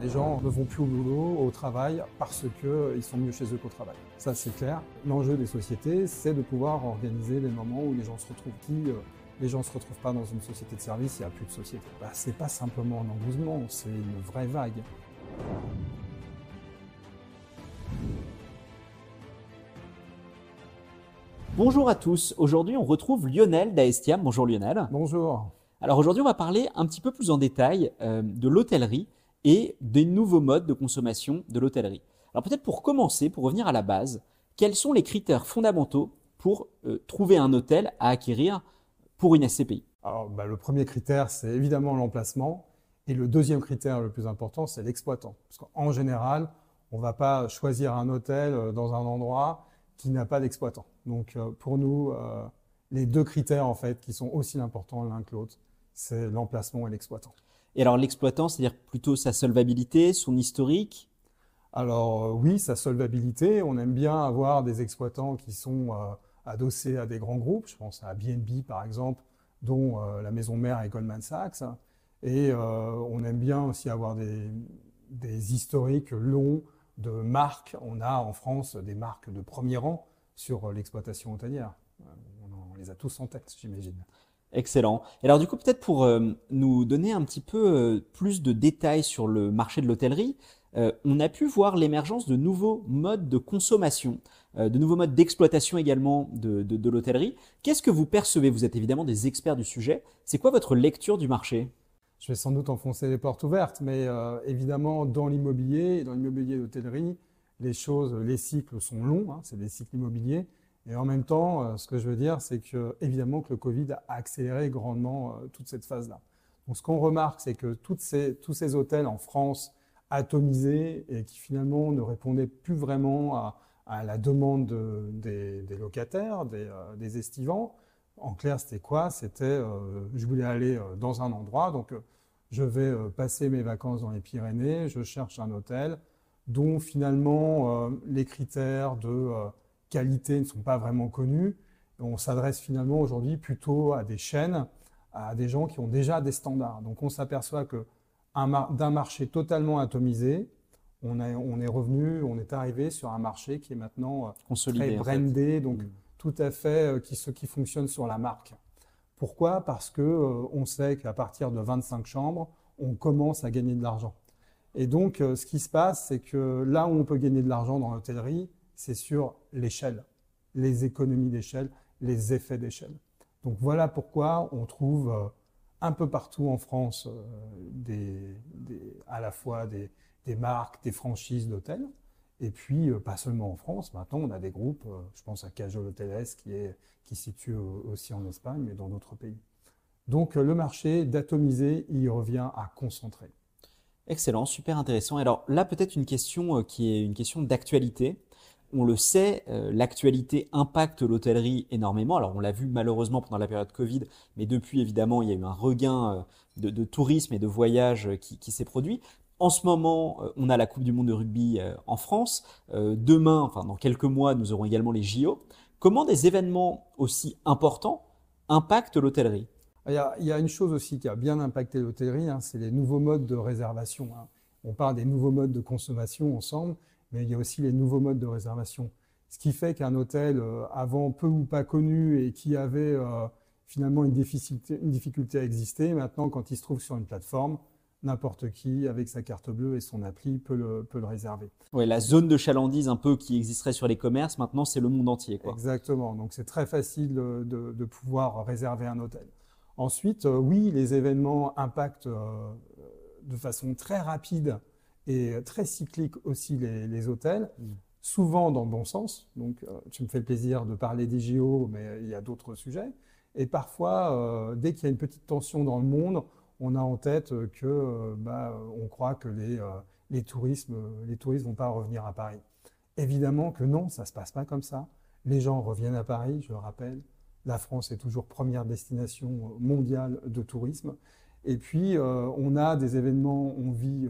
Les gens ne vont plus au boulot, au travail, parce qu'ils sont mieux chez eux qu'au travail. Ça, c'est clair. L'enjeu des sociétés, c'est de pouvoir organiser les moments où les gens se retrouvent. qui les gens ne se retrouvent pas dans une société de service, il n'y a plus de société. Bah, c'est pas simplement un engouement, c'est une vraie vague. Bonjour à tous, aujourd'hui on retrouve Lionel d'Aestiam. Bonjour Lionel. Bonjour. Alors aujourd'hui on va parler un petit peu plus en détail euh, de l'hôtellerie et des nouveaux modes de consommation de l'hôtellerie. Alors peut-être pour commencer, pour revenir à la base, quels sont les critères fondamentaux pour euh, trouver un hôtel à acquérir pour une SCPI Alors bah, le premier critère c'est évidemment l'emplacement et le deuxième critère le plus important c'est l'exploitant. Parce qu'en général on ne va pas choisir un hôtel euh, dans un endroit qui n'a pas d'exploitant. Donc euh, pour nous, les deux critères en fait qui sont aussi importants l'un que l'autre, c'est l'emplacement et l'exploitant. Et alors l'exploitant, c'est-à-dire plutôt sa solvabilité, son historique? Alors euh, oui, sa solvabilité. On aime bien avoir des exploitants qui sont adossés à des grands groupes. Je pense à BNB par exemple, dont la maison mère est Goldman Sachs. Et on aime bien aussi avoir des, des historiques longs de marques. On a en France des marques de premier rang sur l'exploitation hôtelière. On, les a tous en tête, j'imagine. Excellent. Et alors du coup, peut-être pour euh, nous donner un petit peu euh, plus de détails sur le marché de l'hôtellerie, euh, on a pu voir l'émergence de nouveaux modes de consommation, de nouveaux modes d'exploitation également de, de l'hôtellerie. Qu'est-ce que vous percevez? Vous êtes évidemment des experts du sujet. C'est quoi votre lecture du marché? Je vais sans doute enfoncer les portes ouvertes, mais évidemment, dans l'immobilier, dans l'immobilier d'hôtellerie, les choses, les cycles sont longs, hein, c'est des cycles immobiliers. Et en même temps, euh, ce que je veux dire, c'est que évidemment que le Covid a accéléré grandement euh, toute cette phase-là. Donc, ce qu'on remarque, c'est que tous ces hôtels en France atomisés et qui finalement ne répondaient plus vraiment à, la demande des, locataires, des, des estivants, en clair, c'était quoi? C'était, euh, je voulais aller euh, dans un endroit, donc euh, je vais passer mes vacances dans les Pyrénées, je cherche un hôtel dont finalement les critères de qualité ne sont pas vraiment connus. On s'adresse finalement aujourd'hui plutôt à des chaînes, à des gens qui ont déjà des standards. Donc on s'aperçoit que d'un marché totalement atomisé, on, est revenu, on est arrivé sur un marché qui est maintenant Consolidé, très brandé, donc mmh tout à fait euh, qui, ce qui fonctionne sur la marque. Pourquoi? Parce que euh, on sait qu'à partir de 25 chambres, on commence à gagner de l'argent. Et donc, euh, ce qui se passe, c'est que là où on peut gagner de l'argent dans l'hôtellerie, c'est sur l'échelle, les économies d'échelle, les effets d'échelle. Donc voilà pourquoi on trouve un peu partout en France des, à la fois des, marques, des franchises d'hôtels, et puis, euh, pas seulement en France, maintenant on a des groupes, euh, je pense à Cajol Hoteles qui est qui se situe aussi en Espagne, mais dans d'autres pays. Donc euh, le marché d'atomiser, il revient à concentrer. Excellent, super intéressant. Alors là, peut-être une question qui est une question d'actualité. On le sait, l'actualité impacte l'hôtellerie énormément. Alors on l'a vu malheureusement pendant la période Covid, mais depuis évidemment, il y a eu un regain de, tourisme et de voyage qui s'est produit. En ce moment, euh, on a la Coupe du Monde de rugby euh, en France. Euh, demain, enfin dans quelques mois, nous aurons également les JO. Comment des événements aussi importants impactent l'hôtellerie? Il y, a, une chose aussi qui a bien impacté l'hôtellerie, hein, c'est les nouveaux modes de réservation. Hein. On parle des nouveaux modes de consommation ensemble, mais il y a aussi les nouveaux modes de réservation. Ce qui fait qu'un hôtel avant peu ou pas connu et qui avait finalement une difficulté, une difficulté à exister, maintenant quand il se trouve sur une plateforme, n'importe qui, avec sa carte bleue et son appli, peut le, peut le réserver. Oui, la zone de chalandise un peu qui existerait sur les commerces, maintenant c'est le monde entier. Quoi. Exactement, donc c'est très facile de, de, pouvoir réserver un hôtel. Ensuite, euh, oui, les événements impactent euh, de façon très rapide et très cyclique aussi les, les hôtels, mm. souvent dans le bon sens. Donc, euh, tu me fais plaisir de parler des JO, mais il y a d'autres sujets. Et parfois, dès qu'il y a une petite tension dans le monde, on a en tête que euh, bah, on croit que les, euh, les, touristes les touristes vont pas revenir à Paris. Évidemment que non, ça se passe pas comme ça. Les gens reviennent à Paris, je le rappelle. La France est toujours première destination mondiale de tourisme. Et puis, euh, on a des événements, on vit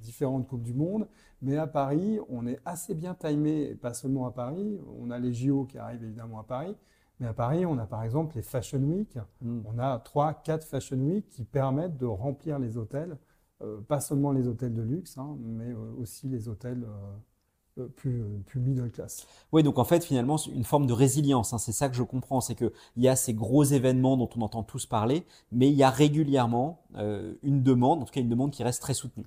différentes Coupes du Monde, mais à Paris, on est assez bien timé, et pas seulement à Paris. On a les JO qui arrivent évidemment à Paris, mais à Paris, on a par exemple les Fashion Week. Hmm. On a trois, quatre Fashion Week qui permettent de remplir les hôtels pas seulement les hôtels de luxe, hein, mais aussi les hôtels plus, plus middle class. Oui, donc en fait, finalement, une forme de résilience, hein, c'est ça que je comprends, c'est qu'il y a ces gros événements dont on entend tous parler, mais il y a régulièrement une demande, en tout cas une demande qui reste très soutenue.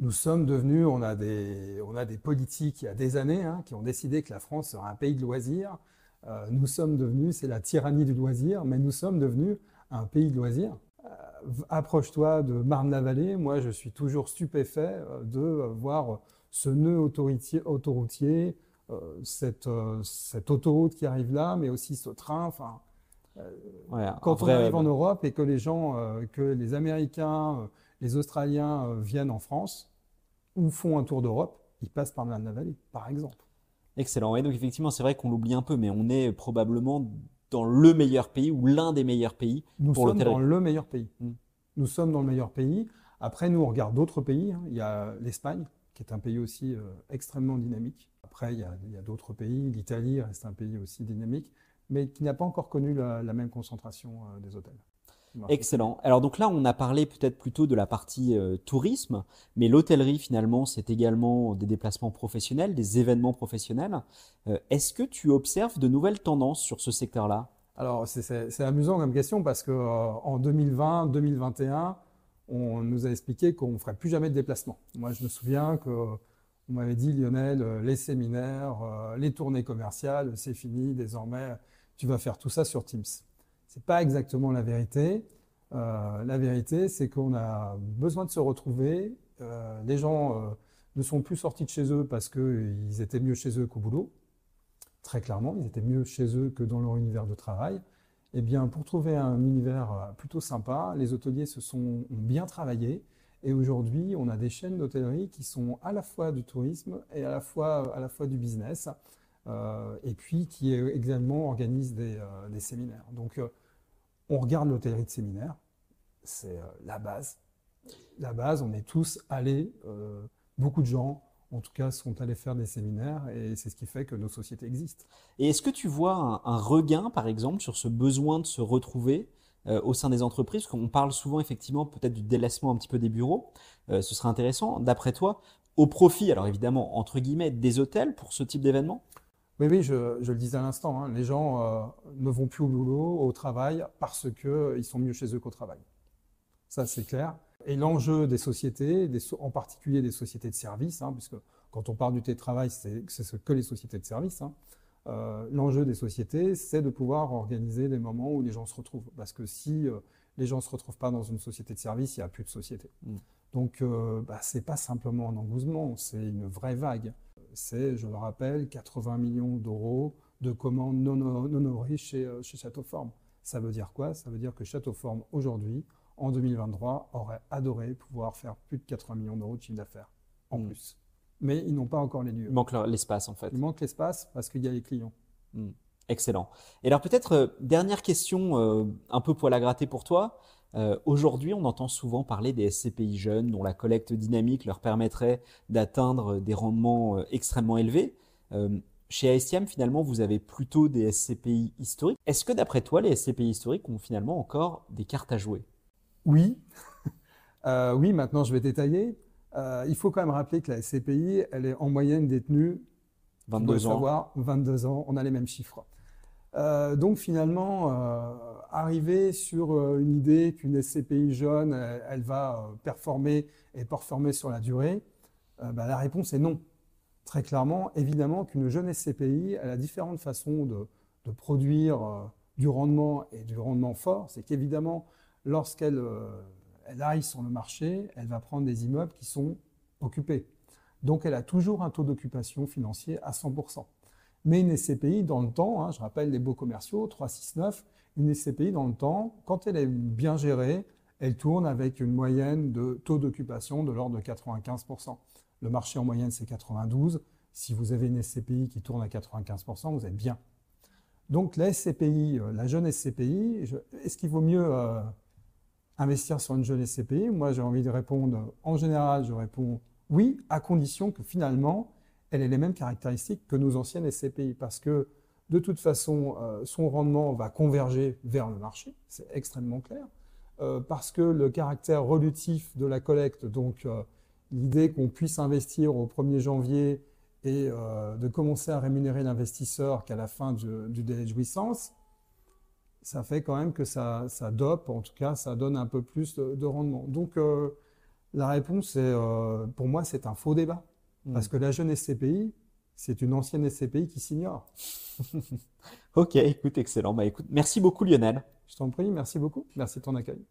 Nous sommes devenus, on a des, on a des politiques il y a des années hein, qui ont décidé que la France serait un pays de loisirs. Euh, nous sommes devenus, c'est la tyrannie du loisir, mais nous sommes devenus un pays de loisirs. Euh, approche-toi de Marne-la-Vallée, moi je suis toujours stupéfait euh, de voir ce nœud autoroutier, cette, cette, autoroute qui arrive là, mais aussi ce train. Enfin, quand on arrive en Europe et que les gens, que les Américains, les Australiens euh, viennent en France ou font un tour d'Europe, ils passent par la vallée, par exemple. Excellent. Et donc effectivement, c'est vrai qu'on l'oublie un peu, mais on est probablement dans le meilleur pays ou l'un des meilleurs pays nous sommes dans le meilleur pays. Hmm. Nous sommes dans le meilleur pays. Après, nous, on regarde d'autres pays. Hein. Il y a l'Espagne, qui est un pays aussi euh, extrêmement dynamique. Après, il y a, d'autres pays. L'Italie reste un pays aussi dynamique, mais qui n'a pas encore connu la, même concentration euh, des hôtels. Excellent. Alors donc là, on a parlé peut-être plutôt de la partie euh, tourisme, mais l'hôtellerie finalement, c'est également des déplacements professionnels, des événements professionnels. Euh, est-ce que tu observes de nouvelles tendances sur ce secteur-là? Alors c'est amusant comme question parce que euh, en 2020, 2021, on nous a expliqué qu'on ne ferait plus jamais de déplacement. Moi, je me souviens que on m'avait dit Lionel, les séminaires, les tournées commerciales, c'est fini désormais. Tu vas faire tout ça sur Teams. Ce n'est pas exactement la vérité. Euh, la vérité, c'est qu'on a besoin de se retrouver. Euh, les gens euh, ne sont plus sortis de chez eux parce qu'ils étaient mieux chez eux qu'au boulot. Très clairement, ils étaient mieux chez eux que dans leur univers de travail. Eh bien, pour trouver un univers plutôt sympa, les hôteliers se sont ont bien travaillé. Et aujourd'hui, on a des chaînes d'hôtellerie qui sont à la fois du tourisme et à la fois, à la fois du business. et puis qui également organisent des, séminaires. Donc, on regarde l'hôtellerie de séminaire, c'est euh, la base. La base, on est tous allés, euh, beaucoup de gens, en tout cas, sont allés faire des séminaires et c'est ce qui fait que nos sociétés existent. Et est-ce que tu vois un, regain, par exemple, sur ce besoin de se retrouver euh, au sein des entreprises? On parle souvent, effectivement, peut-être du délaissement un petit peu des bureaux. ce serait intéressant, d'après toi, au profit, alors évidemment, entre guillemets, des hôtels pour ce type d'événement? Oui, oui, je, le disais à l'instant, hein, les gens euh, ne vont plus au boulot, au travail, parce qu'ils euh, sont mieux chez eux qu'au travail. Ça, c'est clair. Et l'enjeu des sociétés, en particulier des sociétés de services, hein, puisque quand on parle du télétravail, c'est que les sociétés de services, hein, euh, l'enjeu des sociétés, c'est de pouvoir organiser des moments où les gens se retrouvent. Parce que si les gens ne se retrouvent pas dans une société de service, il n'y a plus de société. Mm. Donc, bah, ce n'est pas simplement un engouement, c'est une vraie vague c'est, je le rappelle, 80 millions d'euros de commandes non, honorées chez, euh, chez Châteauforme. Ça veut dire quoi Ça veut dire que Châteauforme, aujourd'hui, en 2023, aurait adoré pouvoir faire plus de 80 millions d'euros de chiffre d'affaires en hmm. plus. Mais ils n'ont pas encore les lieux. Il manque l'espace, en fait. Il manque l'espace parce qu'il y a les clients. Hmm. Excellent. Et alors peut-être, euh, dernière question, euh, un peu poil à gratter pour toi. Euh, aujourd'hui, on entend souvent parler des SCPI jeunes dont la collecte dynamique leur permettrait d'atteindre des rendements extrêmement élevés. Chez ASTM, finalement, vous avez plutôt des SCPI historiques. Est-ce que d'après toi, les SCPI historiques ont finalement encore des cartes à jouer? Oui. oui, maintenant je vais détailler. il faut quand même rappeler que la SCPI, elle est en moyenne détenue 22 ans. Savoir, 22 ans, on a les mêmes chiffres. Euh, donc finalement, euh, arriver sur euh, une idée qu'une SCPI jeune, elle, va performer et performer sur la durée, bah, la réponse est non. Très clairement, évidemment qu'une jeune SCPI, elle a différentes façons de, de produire du rendement et du rendement fort. C'est qu'évidemment, lorsqu'elle elle arrive sur le marché, elle va prendre des immeubles qui sont occupés. Donc elle a toujours un taux d'occupation financier à 100%. Mais une SCPI, dans le temps, hein, je rappelle les beaux commerciaux, 369, une SCPI, dans le temps, quand elle est bien gérée, elle tourne avec une moyenne de taux d'occupation de l'ordre de 95%. Le marché en moyenne, c'est 92. Si vous avez une SCPI qui tourne à 95%, vous êtes bien. Donc la SCPI, euh, la jeune SCPI, est-ce qu'il vaut mieux euh, investir sur une jeune SCPI Moi, j'ai envie de répondre, en général, je réponds oui, à condition que finalement, elle ait les mêmes caractéristiques que nos anciennes SCPI, parce que de toute façon, euh, son rendement va converger vers le marché, c'est extrêmement clair. euh, parce que le caractère relutif de la collecte, donc euh, l'idée qu'on puisse investir au 1er janvier et de commencer à rémunérer l'investisseur qu'à la fin du, délai de jouissance, ça fait quand même que ça, ça, dope, en tout cas, ça donne un peu plus de, rendement. Donc, la réponse, est, pour moi, c'est un faux débat. Hmm. Parce que la jeune SCPI, c'est une ancienne SCPI qui s'ignore. ok, écoute, excellent. Bah, écoute, merci beaucoup Lionel. Je t'en prie, merci beaucoup. Merci de ton accueil.